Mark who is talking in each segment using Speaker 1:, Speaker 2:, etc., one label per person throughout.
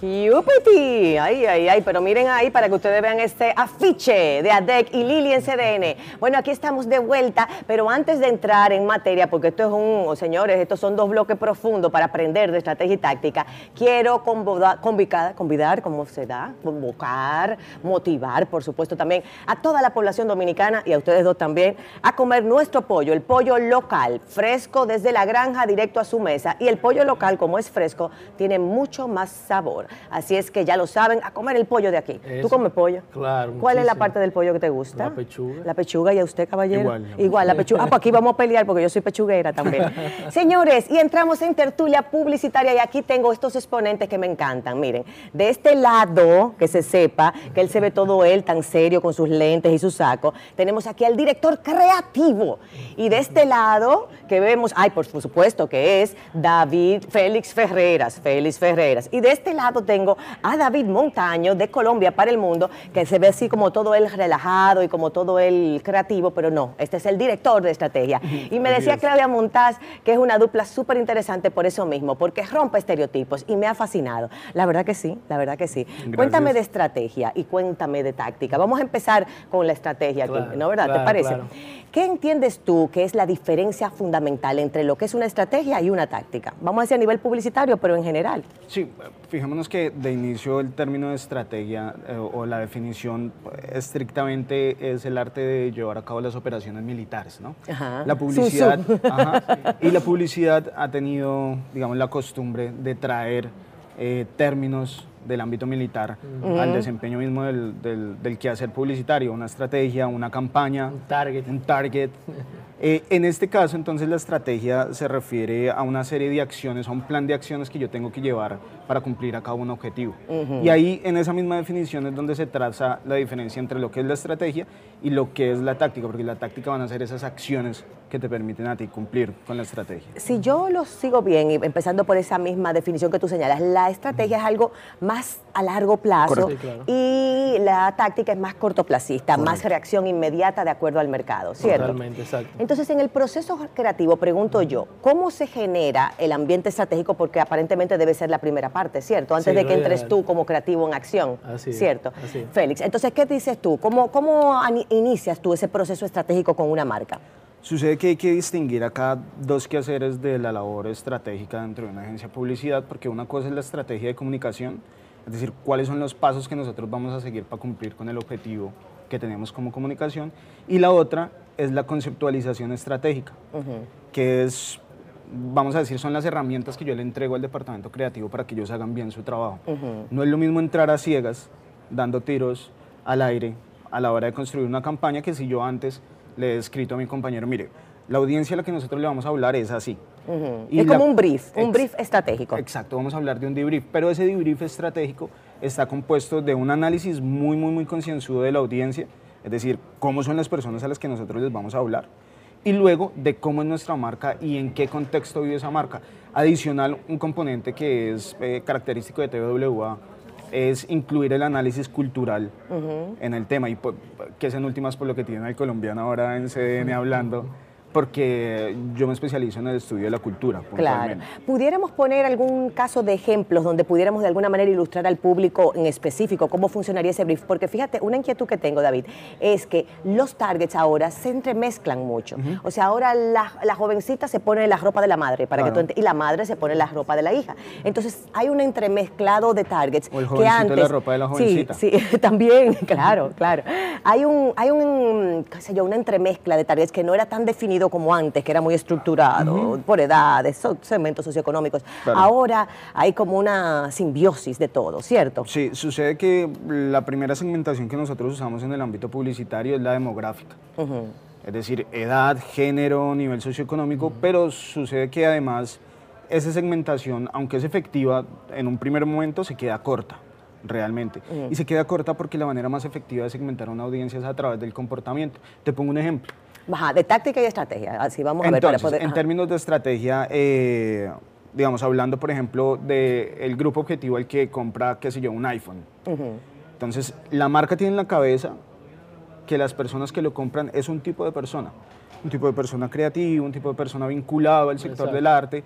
Speaker 1: Yupiti. Ay, ay, ay, pero miren ahí para que ustedes vean este afiche de ADEC y Lili en CDN. Bueno, aquí estamos de vuelta, pero antes de entrar en materia, porque esto es un, oh, señores, estos son dos bloques profundos para aprender de estrategia y táctica, quiero convocar, convidar, convidar, ¿cómo se da? Convocar, motivar, por supuesto, también a toda la población dominicana y a ustedes dos también, a comer nuestro pollo, el pollo local, fresco desde la granja directo a su mesa. Y el pollo local, como es fresco, tiene mucho más sabor. Así es que ya lo saben, a comer el pollo de aquí. ¿Tú comes pollo?
Speaker 2: Claro,
Speaker 1: ¿Cuál es la parte del pollo que te gusta?
Speaker 2: La pechuga.
Speaker 1: La pechuga y a usted, caballero.
Speaker 2: Igual, la
Speaker 1: Igual, la pechuga. Ah, pues aquí vamos a pelear porque yo soy pechuguera también. Señores, y entramos en tertulia publicitaria y aquí tengo estos exponentes que me encantan. Miren, de este lado, que se sepa, que él se ve todo él tan serio con sus lentes y su saco, tenemos aquí al director creativo. Y de este lado, que vemos, ay, por supuesto que es David Félix Ferreras, Félix Ferreras. Y de este lado tengo a David Montaño de Colombia para el Mundo, que se ve así como todo él relajado y como todo él creativo, pero no, este es el director de estrategia. Y me decía. Claudia Montaz que es una dupla súper interesante por eso mismo, porque rompe estereotipos y me ha fascinado. La verdad que sí, la verdad que sí. Cuéntame de estrategia y cuéntame de táctica. Vamos a empezar con la estrategia aquí, ¿no verdad? ¿Te parece?
Speaker 2: claro.
Speaker 1: ¿Qué entiendes tú que es la diferencia fundamental entre lo que es una estrategia y una táctica? Vamos a decir a nivel publicitario, pero en general.
Speaker 3: Sí, fijémonos que de inicio el término de estrategia eh, o la definición estrictamente es el arte de llevar a cabo las operaciones militares, ¿no?
Speaker 1: Ajá.
Speaker 3: La publicidad, ajá, y la publicidad ha tenido, digamos, la costumbre de traer eh, términos del ámbito militar al desempeño mismo del, del, del quehacer publicitario, una estrategia, una campaña,
Speaker 2: Un target.
Speaker 3: un target. Eh, en este caso, entonces, la estrategia se refiere a una serie de acciones, a un plan de acciones que yo tengo que llevar para cumplir a cabo un objetivo. Y ahí, en esa misma definición, es donde se traza la diferencia entre lo que es la estrategia y lo que es la táctica, porque la táctica van a ser esas acciones que te permiten a ti cumplir con la estrategia.
Speaker 1: Si yo lo sigo bien, y empezando por esa misma definición que tú señalas, la estrategia es algo más a largo plazo
Speaker 3: Correcto.
Speaker 2: Sí, claro.
Speaker 1: y la táctica es más cortoplacista, más reacción inmediata de acuerdo al mercado, ¿cierto?
Speaker 2: Totalmente, exacto.
Speaker 1: Entonces, en el proceso creativo, pregunto yo, ¿cómo se genera el ambiente estratégico? Porque aparentemente debe ser la primera parte, ¿cierto? Antes
Speaker 2: Sí,
Speaker 1: de que entres tú como creativo en acción,
Speaker 2: Así es,
Speaker 1: ¿cierto?
Speaker 2: así es.
Speaker 1: Félix, entonces, ¿qué dices tú? ¿Cómo, cómo inicias tú ese proceso estratégico con una marca?
Speaker 3: Sucede que hay que distinguir acá dos quehaceres de la labor estratégica dentro de una agencia de publicidad, porque una cosa es la estrategia de comunicación, es decir, cuáles son los pasos que nosotros vamos a seguir para cumplir con el objetivo que tenemos como comunicación, y la otra es la conceptualización estratégica, que es, vamos a decir, son las herramientas que yo le entrego al departamento creativo para que ellos hagan bien su trabajo. No es lo mismo entrar a ciegas, dando tiros al aire a la hora de construir una campaña que si yo antes le he escrito a mi compañero, mire, la audiencia a la que nosotros le vamos a hablar es así. Y
Speaker 1: es
Speaker 3: la-
Speaker 1: como un brief, un brief estratégico.
Speaker 3: Exacto, vamos a hablar de un debrief, pero ese debrief estratégico está compuesto de un análisis muy, muy, muy concienzudo de la audiencia, es decir, cómo son las personas a las que nosotros les vamos a hablar, y luego de cómo es nuestra marca y en qué contexto vive esa marca. Adicional, un componente que es eh, característico de TWA es incluir el análisis cultural en el tema, y que es en últimas por lo que tiene el colombiano ahora en CDN hablando, porque yo me especializo en el estudio de la cultura.
Speaker 1: Claro. ¿Pudiéramos poner algún caso de ejemplos donde pudiéramos de alguna manera ilustrar al público en específico cómo funcionaría ese brief? Porque fíjate, una inquietud que tengo, David, es que los targets ahora se entremezclan mucho. O sea, ahora la, la jovencita se pone la ropa de la madre para que tú y la madre se pone la ropa de la hija. Entonces, hay un entremezclado de targets
Speaker 3: O el
Speaker 1: que antes...
Speaker 3: de la ropa de la jovencita.
Speaker 1: Sí, sí, también, claro, claro. Hay un, hay un, qué sé yo, una entremezcla de targets que no era tan definido como antes, que era muy estructurado, por edades, segmentos socioeconómicos.
Speaker 3: Claro.
Speaker 1: Ahora hay como una simbiosis de todo, ¿cierto?
Speaker 3: Sí, sucede que la primera segmentación que nosotros usamos en el ámbito publicitario es la demográfica. Es decir, edad, género, nivel socioeconómico, pero sucede que además esa segmentación, aunque es efectiva, en un primer momento se queda corta, realmente. Y se queda corta porque la manera más efectiva de segmentar a una audiencia es a través del comportamiento. Te pongo un ejemplo.
Speaker 1: Ajá, de táctica y estrategia. Así vamos a ver
Speaker 3: Entonces,
Speaker 1: para poder.
Speaker 3: en términos de estrategia, eh, digamos, hablando, por ejemplo, del grupo objetivo al que compra, qué sé yo, un iPhone. Entonces, la marca tiene en la cabeza que las personas que lo compran es un tipo de persona. Un tipo de persona creativa, un tipo de persona vinculado al sector
Speaker 2: Exacto.
Speaker 3: del arte.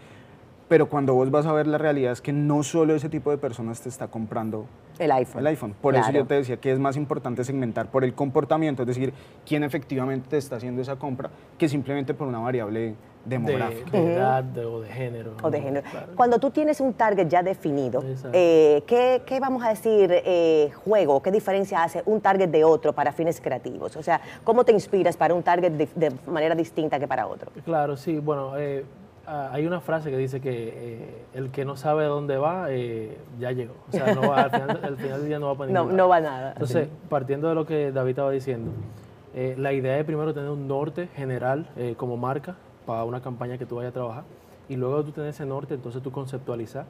Speaker 3: pero cuando vos vas a ver la realidad es que no solo ese tipo de personas te está comprando
Speaker 1: el iPhone.
Speaker 3: El iPhone. Por eso yo te decía que es más importante segmentar por el comportamiento, es decir, quién efectivamente te está haciendo esa compra, que simplemente por una variable demográfica.
Speaker 2: De, edad o de género.
Speaker 1: O de género. Cuando tú tienes un target ya definido, eh, ¿qué, ¿qué, vamos a decir, eh, juego, qué diferencia hace un target de otro para fines creativos? O sea, ¿cómo te inspiras para un target de, manera distinta que para otro?
Speaker 2: Claro, sí, bueno, eh, hay una frase que dice que el que no sabe dónde va, ya llegó. O sea, no va, al, final, del día no va para ningún
Speaker 1: no, no va nada.
Speaker 2: Entonces, partiendo de lo que David estaba diciendo, la idea es primero tener un norte general como marca, para una campaña que tú vayas a trabajar. Y luego tú tienes ese norte, entonces tú conceptualizas.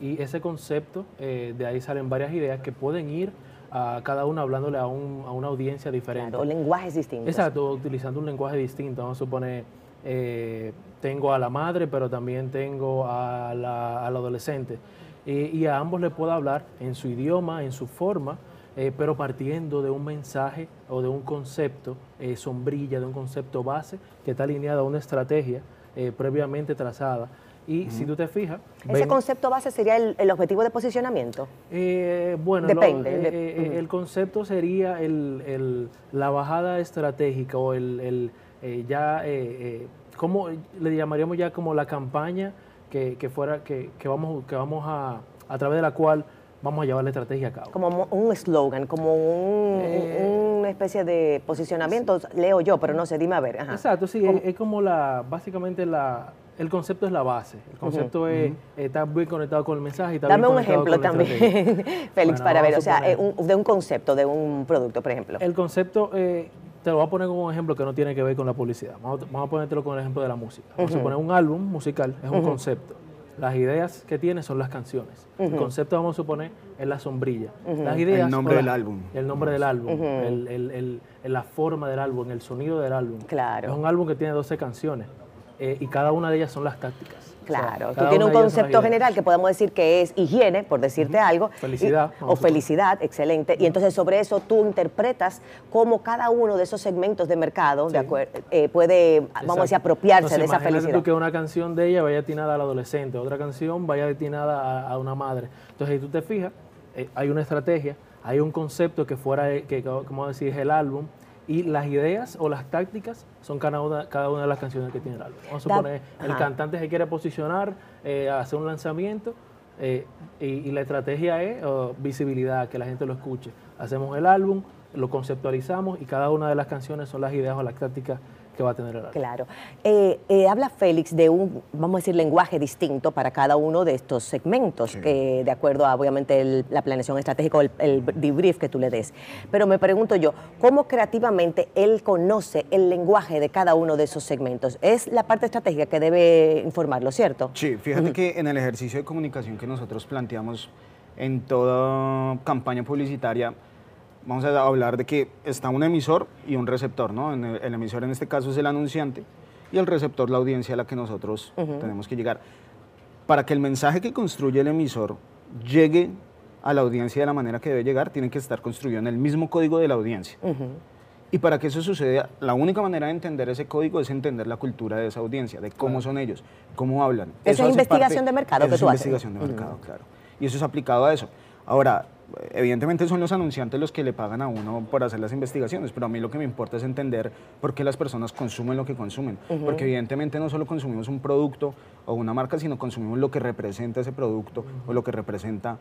Speaker 2: Y ese concepto, eh, de ahí salen varias ideas que pueden ir a cada uno hablándole a, un, a una audiencia diferente.
Speaker 1: Claro, lenguajes distintos.
Speaker 2: Exacto, utilizando un lenguaje distinto. Vamos a suponer, eh, tengo a la madre, pero también tengo a la, al adolescente. y a ambos le puedo hablar en su idioma, en su forma, eh, pero partiendo de un mensaje o de un concepto eh, sombrilla, de un concepto base que está alineado a una estrategia eh, previamente trazada. Y si tú te fijas...
Speaker 1: ¿Ese concepto base sería el, objetivo de posicionamiento?
Speaker 2: bueno, Depende. el concepto sería el, la bajada estratégica o el, ya, ¿cómo le llamaríamos ya como la campaña que, que fuera, que, que, vamos, que vamos a, a través de la cual vamos a llevar la estrategia a cabo.
Speaker 1: Como un eslogan, como eh, una especie de posicionamiento, leo yo, pero no sé, dime a ver.
Speaker 2: Exacto, sí, es, como la, básicamente la, el concepto es la base. El concepto es, está muy conectado con el mensaje. Está
Speaker 1: Dame un ejemplo también, Félix, para ver, o sea, eh, de un concepto, de un producto, por ejemplo.
Speaker 2: El concepto, eh, te lo voy a poner como un ejemplo que no tiene que ver con la publicidad. Vamos, a ponértelo con el ejemplo de la música. Vamos a poner un álbum musical, es un concepto. Las ideas que tiene son las canciones. El concepto, vamos a suponer, es la sombrilla. Las ideas
Speaker 3: el nombre del álbum.
Speaker 2: El nombre del álbum, la forma del álbum, el sonido del álbum.
Speaker 1: Claro.
Speaker 2: Es un álbum que tiene 12 canciones eh, y cada una de ellas son las tácticas.
Speaker 1: Claro, tú tienes un concepto general que podemos decir que es higiene, por decirte algo.
Speaker 2: Felicidad.
Speaker 1: o felicidad, excelente. Y entonces sobre eso tú interpretas cómo cada uno de esos segmentos de mercado de eh, puede, vamos a decir, apropiarse de esa felicidad.
Speaker 2: tú que una canción de ella vaya destinada al adolescente, otra canción vaya destinada a, una madre. Entonces, si tú te fijas, eh, hay una estrategia, hay un concepto que fuera, que, como decir, es el álbum, y las ideas o las tácticas son cada una, cada una de las canciones que tiene el álbum. Vamos a suponer, el cantante se quiere posicionar, eh, hacer un lanzamiento eh, y, la estrategia es oh, visibilidad, que la gente lo escuche. Hacemos el álbum, lo conceptualizamos y cada una de las canciones son las ideas o las tácticas que va a tener el
Speaker 1: Claro. Eh, eh, habla Félix de un, vamos a decir, lenguaje distinto para cada uno de estos segmentos, que de acuerdo a, obviamente, la planeación estratégica o el, debrief que tú le des. Pero me pregunto yo, ¿cómo creativamente él conoce el lenguaje de cada uno de esos segmentos? Es la parte estratégica que debe informarlo, ¿cierto?
Speaker 3: Sí, fíjate que en el ejercicio de comunicación que nosotros planteamos en toda campaña publicitaria, vamos a hablar de que está un emisor y un receptor, ¿no? el, emisor en este caso es el anunciante y el receptor la audiencia a la que nosotros tenemos que llegar. Para que el mensaje que construye el emisor llegue a la audiencia de la manera que debe llegar, tiene que estar construido en el mismo código de la audiencia. Y para que eso suceda, la única manera de entender ese código es entender la cultura de esa audiencia, de cómo son ellos, cómo hablan.
Speaker 1: Eso, es investigación de mercado que
Speaker 3: tú haces. investigación de mercado, claro. Y eso es aplicado a eso. Ahora, evidentemente son los anunciantes los que le pagan a uno por hacer las investigaciones, pero a mí lo que me importa es entender por qué las personas consumen lo que consumen, porque evidentemente no solo consumimos un producto o una marca, sino consumimos lo que representa ese producto o lo que representa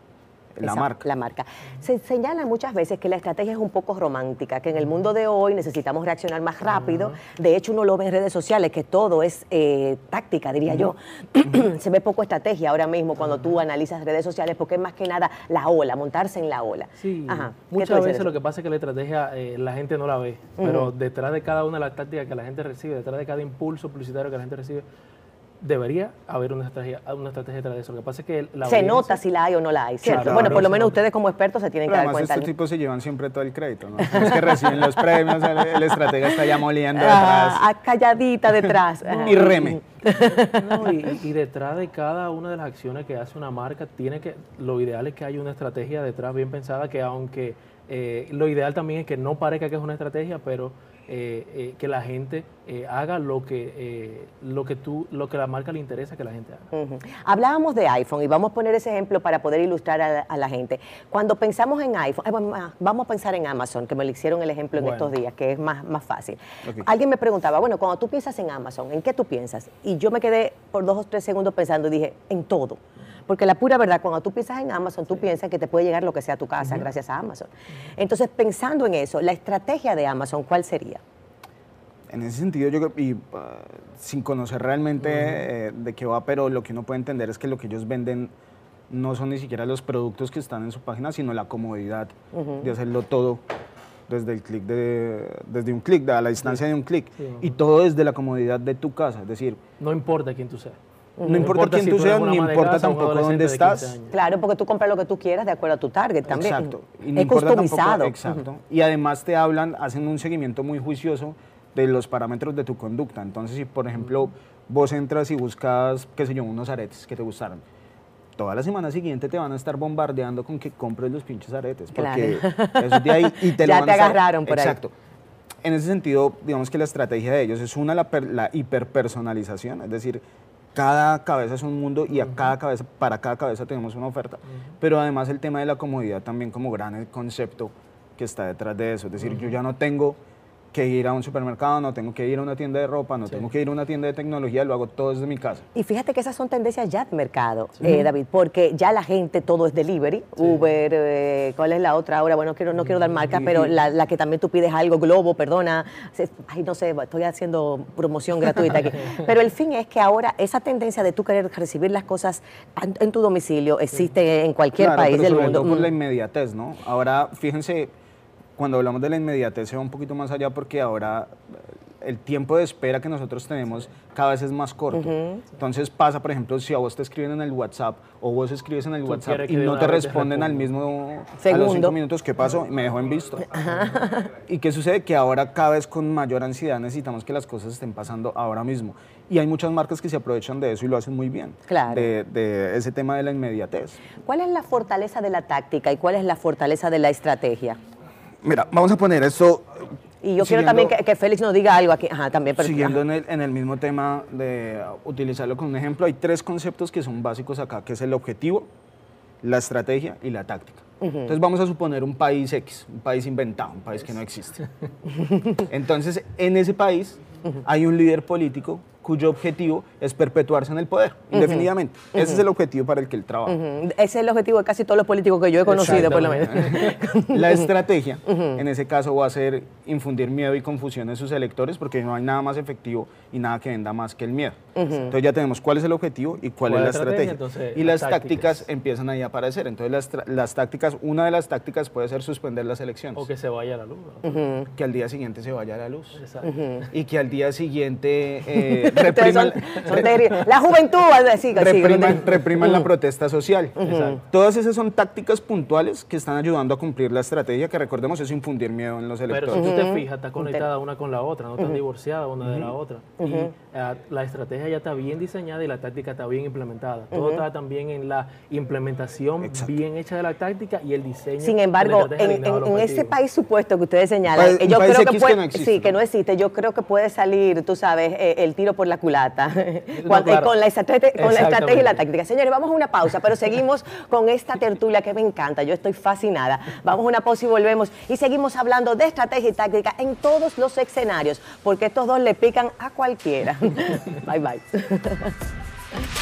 Speaker 3: la marca.
Speaker 1: La marca. Se señala muchas veces que la estrategia es un poco romántica, que en el mundo de hoy necesitamos reaccionar más rápido. De hecho, uno lo ve en redes sociales, que todo es eh, táctica, diría yo. Se ve poco estrategia ahora mismo cuando tú analizas redes sociales, porque es más que nada la ola, montarse en la ola.
Speaker 2: Sí, muchas veces lo que pasa es que la estrategia eh, la gente no la ve, pero detrás de cada una de las tácticas que la gente recibe, detrás de cada impulso publicitario que la gente recibe, debería haber una estrategia, una estrategia detrás de eso. Lo que pasa es que la
Speaker 1: Se nota si la hay o no la hay, ¿cierto? bueno, por lo menos ustedes como expertos se tienen que dar cuenta.
Speaker 3: estos tipos se llevan siempre todo el crédito, ¿no? Los que reciben los premios, el, estratega está ya moliendo detrás.
Speaker 1: Ah, calladita detrás.
Speaker 3: y reme.
Speaker 2: y, detrás de cada una de las acciones que hace una marca, tiene que, lo ideal es que haya una estrategia detrás bien pensada que aunque eh, lo ideal también es que no parezca que es una estrategia, pero eh, eh, que la gente eh, haga lo que, eh, lo que tú, lo que la marca le interesa que la gente haga.
Speaker 1: Hablábamos de iPhone y vamos a poner ese ejemplo para poder ilustrar a la, a la gente. Cuando pensamos en iPhone, bueno, vamos a pensar en Amazon, que me lo hicieron el ejemplo en estos días, que es más, más fácil. Alguien me preguntaba, bueno, cuando tú piensas en Amazon, ¿en qué tú piensas? Y yo me quedé por dos o tres segundos pensando y dije, en todo. Porque la pura verdad, cuando tú piensas en Amazon, tú piensas que te puede llegar lo que sea a tu casa gracias a Amazon. Entonces, pensando en eso, la estrategia de Amazon, ¿cuál sería?
Speaker 3: En ese sentido, yo creo, y ah, sin conocer realmente eh, de qué va, pero lo que uno puede entender es que lo que ellos venden no son ni siquiera los productos que están en su página, sino la comodidad de hacerlo todo desde el clic de, desde un clic, a la distancia de un clic,
Speaker 2: Sí,
Speaker 3: y todo desde la comodidad de tu casa, es decir,
Speaker 2: No importa quién tú seas.
Speaker 3: No importa quién
Speaker 2: si
Speaker 3: tú seas, ni importa
Speaker 2: casa
Speaker 3: tampoco dónde
Speaker 2: adolescente de 15
Speaker 3: estás.
Speaker 1: Claro, porque tú compras lo que tú quieras de acuerdo a tu target también.
Speaker 3: Exacto. Y no
Speaker 1: es
Speaker 3: importa tampoco-
Speaker 1: customizado.
Speaker 3: exacto. Y además te hablan, hacen un seguimiento muy juicioso de los parámetros de tu conducta. Entonces, si por ejemplo vos entras y buscas, qué sé yo, unos aretes que te gustaron, toda la semana siguiente te van a estar bombardeando con que compres los pinches aretes. Porque eso es de ahí y te lo
Speaker 1: Ya
Speaker 3: van
Speaker 1: te
Speaker 3: a estar-
Speaker 1: agarraron por ahí.
Speaker 3: Exacto. En ese sentido, digamos que la estrategia de ellos es una, la, per- la hiperpersonalización, es decir, cada cabeza es un mundo y a cada cabeza, para cada cabeza tenemos una oferta, pero además el tema de la comodidad también como gran concepto que está detrás de eso, es decir, yo ya no tengo que ir a un supermercado, no tengo que ir a una tienda de ropa, no tengo que ir a una tienda de tecnología, lo hago todo desde mi casa.
Speaker 1: Y fíjate que esas son tendencias ya de mercado, eh, David, porque ya la gente todo es delivery, Uber, eh, ¿cuál es la otra ahora? Bueno, quiero, no quiero dar marcas,
Speaker 3: Y-
Speaker 1: pero la, la que también tú pides algo, Globo, perdona, ay, no sé, estoy haciendo promoción gratuita aquí. Pero el fin es que ahora esa tendencia de tú querer recibir las cosas en, en tu domicilio existe en cualquier
Speaker 3: Claro,
Speaker 1: país
Speaker 3: pero
Speaker 1: del
Speaker 3: sobre
Speaker 1: mundo.
Speaker 3: todo por
Speaker 1: Mm.
Speaker 3: la inmediatez, ¿no? Ahora, fíjense, cuando hablamos de la inmediatez se va un poquito más allá porque ahora eh, el tiempo de espera que nosotros tenemos cada vez es más corto. Entonces pasa, por ejemplo, si a vos te escriben en el WhatsApp o vos escribes en el
Speaker 2: Tú
Speaker 3: WhatsApp y no te responden al mismo, a
Speaker 1: Segundo.
Speaker 3: los cinco minutos, ¿qué pasó? Me dejó en visto. ¿Y qué sucede? Que ahora cada vez con mayor ansiedad necesitamos que las cosas estén pasando ahora mismo. Y hay muchas marcas que se aprovechan de eso y lo hacen muy bien.
Speaker 1: Claro.
Speaker 3: De, de ese tema de la inmediatez.
Speaker 1: ¿Cuál es la fortaleza de la táctica y cuál es la fortaleza de la estrategia?
Speaker 3: Mira, vamos a poner esto.
Speaker 1: Y yo quiero también que, que Félix nos diga algo aquí. Ajá, también. pero-
Speaker 3: Siguiendo en el, en el mismo tema de utilizarlo como un ejemplo, hay tres conceptos que son básicos acá, que es el objetivo, la estrategia y la táctica. Entonces vamos a suponer un país X, un país inventado, un país que no existe. Entonces, en ese país hay un líder político cuyo objetivo es perpetuarse en el poder, indefinidamente. Ese es el objetivo para el que él trabaja.
Speaker 1: Ese es el objetivo de casi todos los políticos que yo he conocido, por lo menos.
Speaker 3: La estrategia, en ese caso, va a ser infundir miedo y confusión en sus electores porque no hay nada más efectivo y nada que venda más que el miedo. Entonces ya tenemos cuál es el objetivo y cuál, es la estrategia.
Speaker 2: Entonces,
Speaker 3: y las
Speaker 2: las
Speaker 3: tácticas.
Speaker 2: tácticas.
Speaker 3: empiezan ahí a aparecer. Entonces las, tra- las tácticas, una de las tácticas puede ser suspender las elecciones.
Speaker 2: O que se vaya a la luz. ¿no?
Speaker 3: Que al día siguiente se vaya a la luz.
Speaker 2: Exacto.
Speaker 3: Y que al día siguiente eh, repriman,
Speaker 1: son- son. La juventud, así,
Speaker 3: repriman, repriman la protesta social.
Speaker 2: Exacto.
Speaker 3: Todas esas son tácticas puntuales que están ayudando a cumplir la estrategia, que recordemos es infundir miedo en los
Speaker 2: Pero
Speaker 3: electores.
Speaker 2: si tú te fijas, está conectada una con la otra, no están divorciadas una de la otra. Y eh, la estrategia ya está bien diseñada y la táctica está bien implementada. Todo está también en la implementación
Speaker 3: Exacto.
Speaker 2: bien hecha de la táctica y el diseño.
Speaker 1: Sin embargo, en, en- en ese país supuesto que ustedes señalan,
Speaker 3: un
Speaker 1: yo creo que
Speaker 3: X que
Speaker 1: puede,
Speaker 3: no existe,
Speaker 1: sí, que
Speaker 3: ¿no?
Speaker 1: no existe, yo creo que puede salir, tú sabes, eh, el tiro por la culata, Cuando-
Speaker 2: claro.
Speaker 1: con, la con la estrategia y la táctica. Señores, vamos a una pausa, pero seguimos con esta tertulia que me encanta, yo estoy fascinada. Vamos a una pausa y volvemos y seguimos hablando de estrategia y táctica en todos los escenarios, porque estos dos le pican a cualquiera. bye bye.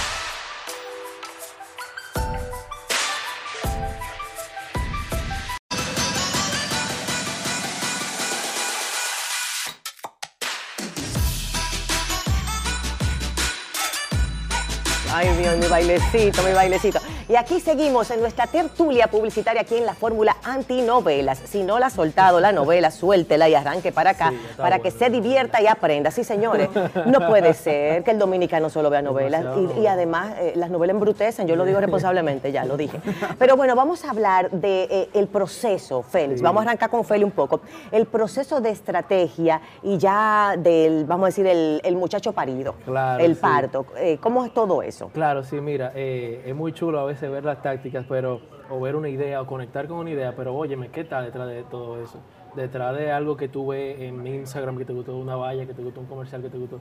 Speaker 1: Dios, mi bailecito, mi bailecito. Y aquí seguimos en nuestra tertulia publicitaria aquí en la fórmula antinovelas. Si no la ha soltado la novela, suéltela y arranque para acá,
Speaker 2: Sí,
Speaker 1: para
Speaker 2: bueno.
Speaker 1: que se divierta y aprenda. Sí, señores, no puede ser que el dominicano solo vea novelas. Y, además, eh, las novelas embrutecen, yo lo digo responsablemente, ya lo dije. Pero bueno, vamos a hablar del de, eh, el proceso, Félix.
Speaker 2: Sí.
Speaker 1: Vamos a arrancar con Félix un poco. El proceso de estrategia y ya del, vamos a decir, el, el muchacho parido,
Speaker 2: Claro,
Speaker 1: el
Speaker 2: sí.
Speaker 1: parto. Eh, ¿Cómo es todo eso?
Speaker 2: Claro, sí, mira, eh, es muy chulo a veces ver las tácticas, pero o ver una idea o conectar con una idea, pero óyeme, ¿qué tal detrás de todo eso? Detrás de algo que tú ves en Instagram, que te gustó una valla, que te gustó un comercial, que te gustó...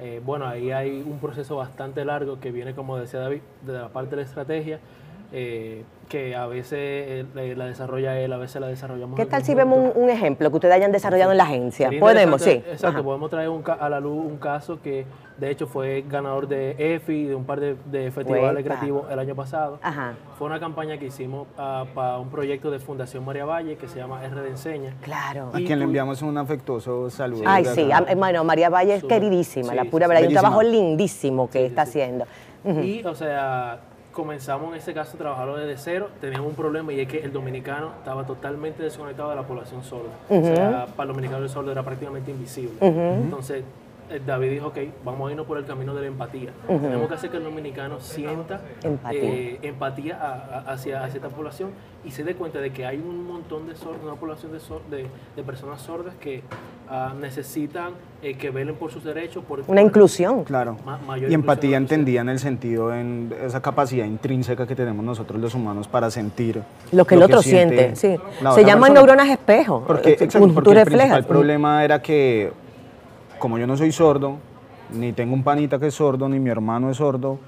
Speaker 2: Eh, bueno, ahí hay un proceso bastante largo que viene, como decía David, de la parte de la estrategia, eh, que a veces eh, la desarrolla él, a veces la desarrollamos.
Speaker 1: ¿Qué tal si vemos un, ejemplo que ustedes hayan desarrollado en la agencia? Podemos, sí.
Speaker 2: Exacto, podemos traer a la luz un caso que de hecho fue ganador de EFI, de un par de, festivales creativos el año pasado. Fue una campaña que hicimos ah, para un proyecto de Fundación María Valle que se llama R de Enseña.
Speaker 1: Claro.
Speaker 3: A quien le enviamos un afectuoso saludo.
Speaker 1: Ay, sí, bueno, María Valle es queridísima, la pura verdad. Hay un trabajo lindísimo que está haciendo.
Speaker 2: Y, o sea, comenzamos en ese caso a trabajarlo desde cero, teníamos un problema y es que el dominicano estaba totalmente desconectado de la población sorda. O sea, para el dominicano el sordo era prácticamente invisible. Entonces, eh, David dijo, ok, vamos a irnos por el camino de la empatía. Tenemos que hacer que el dominicano sienta empatía, eh, hacia, esta población y se dé cuenta de que hay un montón de sordos, una población de, de, personas sordas que ah, necesitan eh, que velen por sus derechos. Por,
Speaker 1: una inclusión.
Speaker 3: Claro. y empatía entendía en el sentido, en esa capacidad intrínseca que tenemos nosotros los humanos para sentir
Speaker 1: lo que el otro siente. sí. Se llaman neuronas espejo.
Speaker 3: Porque, exacto, porque el principal problema era que como yo no soy sordo, ni tengo un panita que es sordo, ni mi hermano es sordo,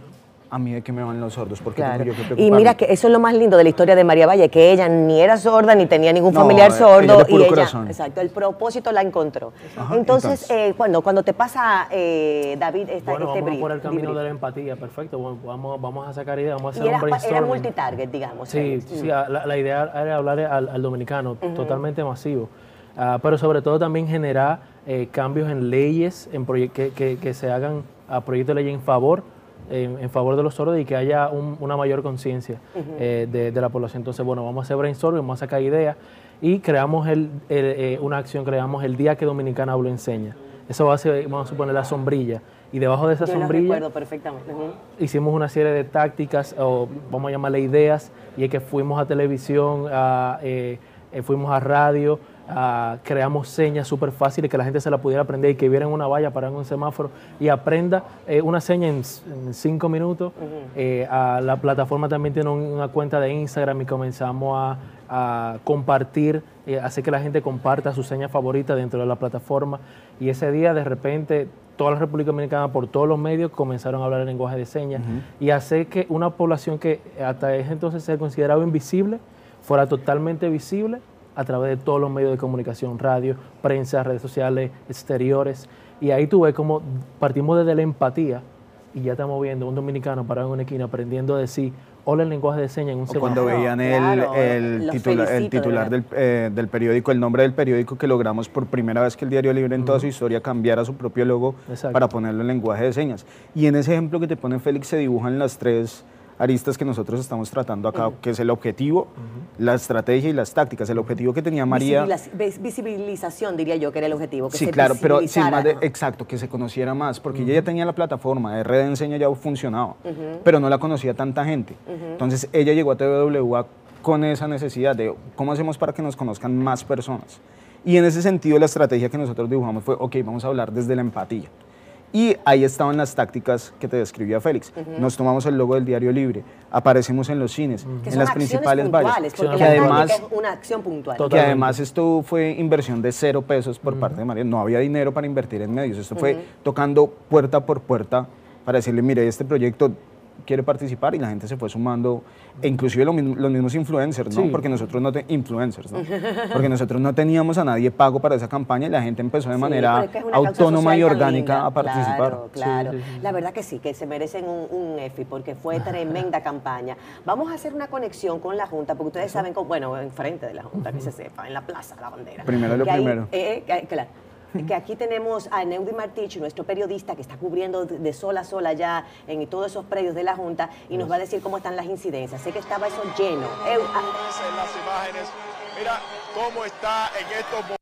Speaker 3: a mí de qué me van los sordos, porque tengo yo que
Speaker 1: Y mira que eso es lo más lindo de la historia de María Valle, que ella ni era sorda, ni tenía ningún familiar sordo, y ella, exacto, el propósito la encontró. entonces, eh, cuando, cuando te pasa, eh, David, esta,
Speaker 2: bueno,
Speaker 1: este
Speaker 2: vamos por el camino de la empatía, perfecto, vamos, vamos a sacar ideas, vamos a hacer un brainstorming.
Speaker 1: Era multitarget, digamos.
Speaker 2: Sí, sí, la, la, idea era hablar al, dominicano, totalmente masivo, ah, pero sobre todo también generar eh, cambios en leyes, en que, que, se hagan a proyectos de ley en favor, en, favor de los sordos y que haya una mayor conciencia eh, de, la población. Entonces, bueno, vamos a hacer brainstorming, vamos a sacar ideas y creamos el, eh, una acción, creamos el Día que Dominicana Hablo Enseña. Eso va a ser, vamos a suponer, la sombrilla. Y debajo de esa sombrilla
Speaker 1: perfectamente.
Speaker 2: hicimos una serie de tácticas, o vamos a llamarle ideas, y es que fuimos a televisión, a, fuimos a radio, creamos señas súper fáciles que la gente se la pudiera aprender y que viera en una valla, para en un semáforo y aprenda eh, una seña en, cinco minutos. Eh, la plataforma también tiene una cuenta de Instagram y comenzamos a, compartir, eh, hacer que la gente comparta su seña favorita dentro de la plataforma. Y ese día, de repente, toda la República Dominicana, por todos los medios, comenzaron a hablar el lenguaje de señas y hacer que una población que hasta ese entonces se consideraba invisible fuera totalmente visible a través de todos los medios de comunicación, radio, prensa, redes sociales, exteriores. Y ahí tú ves cómo partimos desde la empatía y ya estamos viendo un dominicano parado en una esquina aprendiendo a decir hola el lenguaje de señas en un
Speaker 3: segundo. Cuando veían el, el, titular del, eh, del, periódico, el nombre del periódico que logramos por primera vez que el Diario Libre en toda su historia cambiara su propio logo para ponerlo en lenguaje de señas. Y en ese ejemplo que te pone Félix se dibujan las tres aristas que nosotros estamos tratando acá, que es el objetivo, la estrategia y las tácticas. El objetivo que tenía María...
Speaker 1: Visibilización, diría yo, que era el objetivo. Que
Speaker 3: sí, claro, pero sin más de, exacto, que se conociera más, porque ella ya tenía la plataforma de red de enseña, ya funcionaba, pero no la conocía tanta gente. Entonces ella llegó a TWA con esa necesidad de cómo hacemos para que nos conozcan más personas. Y en ese sentido la estrategia que nosotros dibujamos fue, ok, vamos a hablar desde la empatía. Y ahí estaban las tácticas que te describía Félix. Nos tomamos el logo del Diario Libre, aparecemos en los cines, en las principales valles.
Speaker 1: Que además, es una acción puntual.
Speaker 3: Que además esto fue inversión de cero pesos por parte de María. No había dinero para invertir en medios. Esto fue tocando puerta por puerta para decirle, mire, este proyecto quiere participar y la gente se fue sumando, e inclusive los mismos influencers, ¿no? Porque nosotros no influencers, ¿no? Porque nosotros no teníamos a nadie pago para esa campaña y la gente empezó de manera autónoma y orgánica a participar.
Speaker 1: Claro, claro. La verdad que sí, que se merecen un, EFI porque fue tremenda campaña. Vamos a hacer una conexión con la Junta, porque ustedes saben, bueno, enfrente de la Junta, que se sepa, en la Plaza, la bandera.
Speaker 3: Primero lo primero.
Speaker 1: Eh, eh, claro que aquí tenemos a Neudi Martich, nuestro periodista que está cubriendo de sol a sol allá en todos esos predios de la Junta y nos va a decir cómo están las incidencias. Sé que estaba eso lleno.
Speaker 4: las imágenes, mira cómo está en estos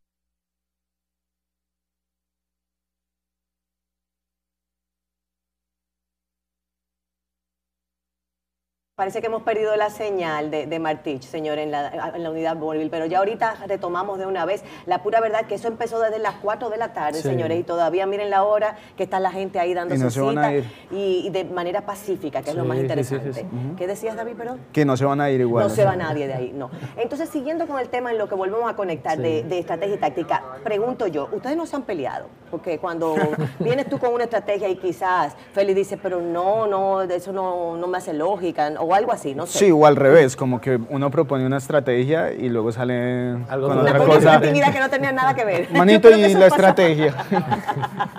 Speaker 1: Parece que hemos perdido la señal de, de Martich, señor, en la, en la unidad móvil, pero ya ahorita retomamos de una vez. La pura verdad que eso empezó desde las 4 de la tarde,
Speaker 2: Sí.
Speaker 1: señores, y todavía miren la hora que está la gente ahí dándose
Speaker 3: no se van a
Speaker 1: cita y, y de manera pacífica, que es lo más
Speaker 2: sí,
Speaker 1: interesante. ¿Qué decías, David, perdón?
Speaker 3: Que no se van a ir igual.
Speaker 1: no se va nadie de ahí, no. Entonces, siguiendo con el tema en lo que volvemos a conectar de estrategia y táctica, pregunto yo, ¿ustedes no se han peleado? Porque cuando vienes tú con una estrategia y quizás Félix dice, pero no, no, eso no, no me hace lógica, o algo así, no sé.
Speaker 3: Sí, o al revés, como que uno propone una estrategia y luego sale
Speaker 2: Algo
Speaker 3: con otra
Speaker 1: Una
Speaker 3: cosa.
Speaker 1: actividad que no tenía nada que ver.
Speaker 3: Manito y la estrategia.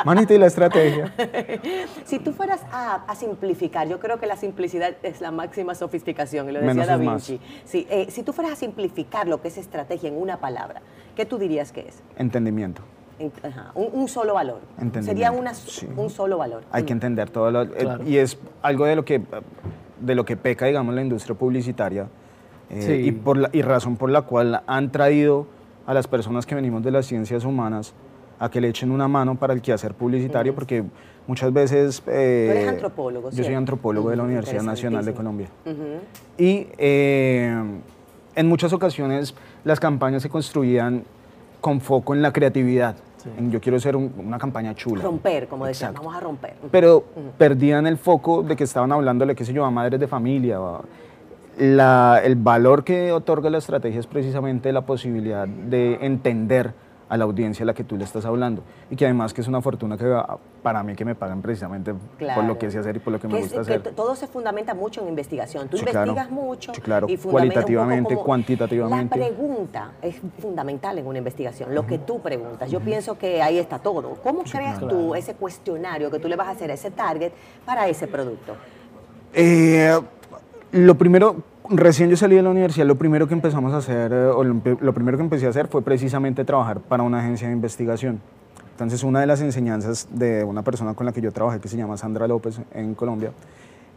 Speaker 3: Manito y la estrategia.
Speaker 1: Si tú fueras a, a simplificar, yo creo que la simplicidad es la máxima sofisticación, y lo decía
Speaker 3: Menos
Speaker 1: Da. Vinci. Sí, eh, si tú fueras a simplificar lo que es estrategia en una palabra, ¿qué tú dirías que es?
Speaker 3: Entendimiento.
Speaker 1: Ajá, un, un solo valor. Sería una,
Speaker 3: sí.
Speaker 1: un solo valor.
Speaker 3: Hay que
Speaker 1: Mm.
Speaker 3: entender todo lo, eh, y es algo de lo que de lo que peca digamos la industria publicitaria eh,
Speaker 2: Sí.
Speaker 3: y por la, y razón por la cual han traído a las personas que venimos de las ciencias humanas a que le echen una mano para el quehacer publicitario porque muchas veces eh,
Speaker 1: Tú eres antropólogo,
Speaker 3: yo soy antropólogo de la Universidad Nacional de. Colombia. Y eh, en muchas ocasiones las campañas se construían con foco en la creatividad
Speaker 2: Sí.
Speaker 3: yo quiero hacer un- una campaña chula
Speaker 1: Romper, como decían, vamos a romper.
Speaker 3: pero perdían el foco de que estaban hablándole, qué sé yo, a madres de familia. o la- el valor que otorga la estrategia es precisamente la posibilidad de entender a la audiencia a la que tú le estás hablando. Y que además que es una fortuna que para mí que me pagan precisamente por lo que sé hacer y por lo que me
Speaker 1: Que
Speaker 3: gusta hacer.
Speaker 1: todo se fundamenta mucho en investigación. Tú
Speaker 3: Sí, claro.
Speaker 1: investigas mucho.
Speaker 3: Sí, claro.
Speaker 1: y
Speaker 3: Cualitativamente, cuantitativamente.
Speaker 1: La pregunta es fundamental en una investigación, lo que tú preguntas. Yo pienso que ahí está todo. ¿Cómo creas tú ese cuestionario que tú le vas a hacer a ese target para ese producto?
Speaker 3: Eh, lo primero, recién yo salí de la universidad, lo primero que empezamos a hacer, eh, o lo, primero que empecé a hacer fue precisamente trabajar para una agencia de investigación. Entonces, una de las enseñanzas de una persona con la que yo trabajé, que se llama Sandra López en Colombia,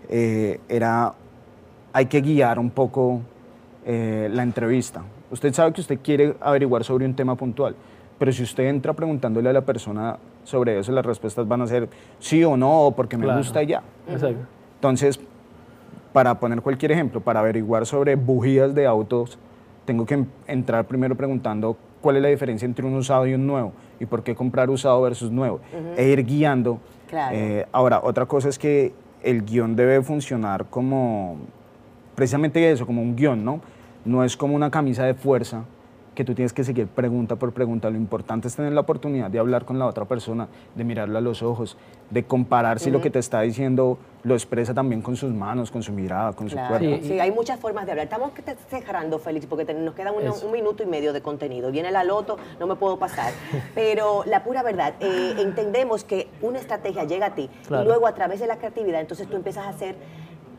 Speaker 3: eh, era, hay que guiar un poco eh, la entrevista. Usted sabe que usted quiere averiguar sobre un tema puntual, pero si usted entra preguntándole a la persona sobre eso, las respuestas van a ser sí o no, o porque me
Speaker 2: Claro.
Speaker 3: gusta y ya.
Speaker 2: Exacto.
Speaker 3: Entonces, para poner cualquier ejemplo, para averiguar sobre bujías de autos, tengo que em- entrar primero preguntando cuál es la diferencia entre un usado y un nuevo y por qué comprar usado versus nuevo e ir guiando.
Speaker 1: Claro.
Speaker 3: Eh, ahora, otra cosa es que el guion debe funcionar como precisamente eso, como un guion, ¿no? No es como una camisa de fuerza que tú tienes que seguir pregunta por pregunta. Lo importante es tener la oportunidad de hablar con la otra persona, de mirarlo a los ojos, de comparar si lo que te está diciendo lo expresa también con sus manos, con su mirada, con
Speaker 1: Claro.
Speaker 3: su cuerpo.
Speaker 1: Sí, hay muchas formas de hablar. Estamos que te- cerrando, Félix, porque te- nos queda un, minuto y medio de contenido. Viene la loto, no me puedo pasar. Pero la pura verdad, eh, entendemos que una estrategia llega a ti
Speaker 2: Claro.
Speaker 1: y luego a través de la creatividad, entonces tú empiezas a hacer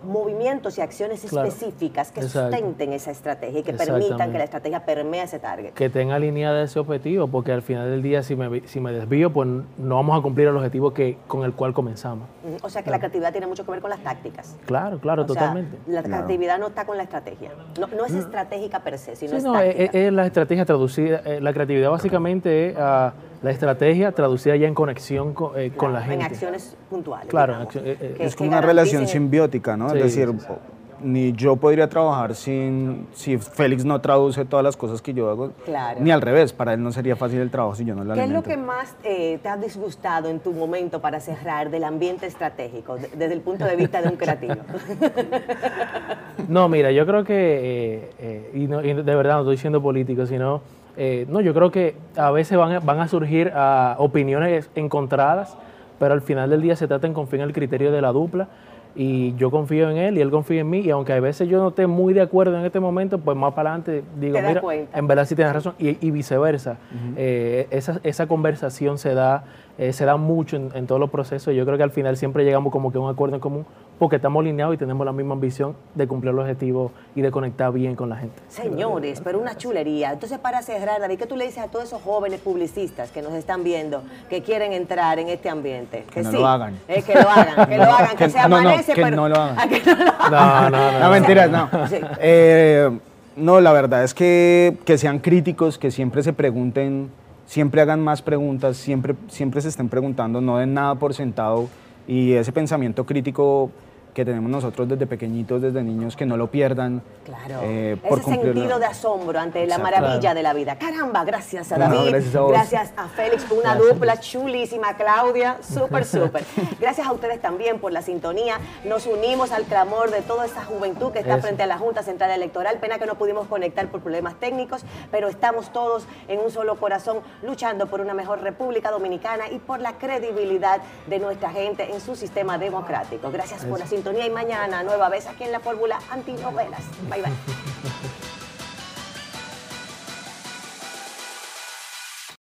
Speaker 1: movimientos y acciones
Speaker 2: Claro.
Speaker 1: específicas que
Speaker 2: Exacto.
Speaker 1: sustenten esa estrategia y que permitan que la estrategia permee ese target.
Speaker 2: que tenga alineada ese objetivo, porque al final del día si me, si me desvío, pues no vamos a cumplir el objetivo que, con el cual comenzamos.
Speaker 1: O sea que la creatividad tiene mucho que ver con las tácticas.
Speaker 2: Claro, claro,
Speaker 1: O sea,
Speaker 2: totalmente.
Speaker 1: la
Speaker 3: Claro.
Speaker 1: creatividad no está con la estrategia. No, no es estratégica per se, sino
Speaker 2: Sí,
Speaker 1: es
Speaker 2: no, es, la estrategia traducida, eh, la creatividad básicamente es ah, la estrategia traducida ya en conexión co- eh, con la
Speaker 1: Claro,
Speaker 2: gente.
Speaker 1: En acciones puntuales.
Speaker 2: Claro,
Speaker 1: digamos,
Speaker 2: en accio- eh, eh,
Speaker 1: que-
Speaker 3: es
Speaker 1: que
Speaker 3: como una relación simbiótica, ¿no?
Speaker 2: Sí,
Speaker 3: es decir,
Speaker 2: sí, sí.
Speaker 3: ni yo podría trabajar sin si Félix no traduce todas las cosas que yo hago,
Speaker 1: Claro.
Speaker 3: ni al revés, para él no sería fácil el trabajo si yo no lo
Speaker 1: ¿Qué es lo
Speaker 3: alimento.
Speaker 1: que más eh, te ha disgustado en tu momento para cerrar del ambiente estratégico, de- desde el punto de vista de un creativo?
Speaker 2: No, mira, yo creo que, eh, eh, y, no- y de verdad no estoy siendo político, sino, eh, no, yo creo que a veces van a, van a surgir ah, opiniones encontradas, pero al final del día se trata en confiar en el criterio de la dupla y yo confío en él y él confía en mí y aunque a veces yo no esté muy de acuerdo en este momento, pues más para adelante digo, mira,
Speaker 1: cuenta.
Speaker 2: en verdad sí tienes razón y, y viceversa. Eh, esa, esa conversación se da, eh, se da mucho en, en todos los procesos y yo creo que al final siempre llegamos como que a un acuerdo en común porque estamos alineados y tenemos la misma ambición de cumplir el objetivo y de conectar bien con la gente.
Speaker 1: Señores, pero una chulería. Entonces, para cerrar, David, ¿qué tú le dices a todos esos jóvenes publicistas que nos están viendo, que quieren entrar en este ambiente?
Speaker 3: Que no lo hagan.
Speaker 1: Eh, que lo hagan, que lo hagan, que,
Speaker 3: Que-
Speaker 1: se
Speaker 3: no, no,
Speaker 1: amanece,
Speaker 3: que
Speaker 1: pero...
Speaker 3: no lo hagan.
Speaker 1: Que no lo hagan.
Speaker 2: No, no, no.
Speaker 3: No, mentiras, no.
Speaker 1: Sí.
Speaker 3: Eh, no, la verdad es que, que sean críticos, que siempre se pregunten, siempre hagan más preguntas, siempre, siempre se estén preguntando, no den nada por sentado y ese pensamiento crítico que tenemos nosotros desde pequeñitos, desde niños, que no lo pierdan.
Speaker 1: Claro.
Speaker 3: eh, por
Speaker 1: Ese sentido de asombro ante la
Speaker 3: Exacto.
Speaker 1: maravilla
Speaker 2: Claro.
Speaker 1: de la vida. Caramba, gracias a
Speaker 3: No,
Speaker 1: David.
Speaker 3: gracias a vos.
Speaker 1: gracias a Félix por una dupla chulísima. Claudia, súper, súper. Gracias a ustedes también por la sintonía. Nos unimos al clamor de toda esa juventud que está
Speaker 2: Eso.
Speaker 1: frente a la Junta Central Electoral. Pena que no pudimos conectar por problemas técnicos, pero estamos todos en un solo corazón luchando por una mejor República Dominicana y por la credibilidad de nuestra gente en su sistema democrático. Gracias por la sintonía y mañana nueva vez aquí en la fórmula antinovelas. Bye bye.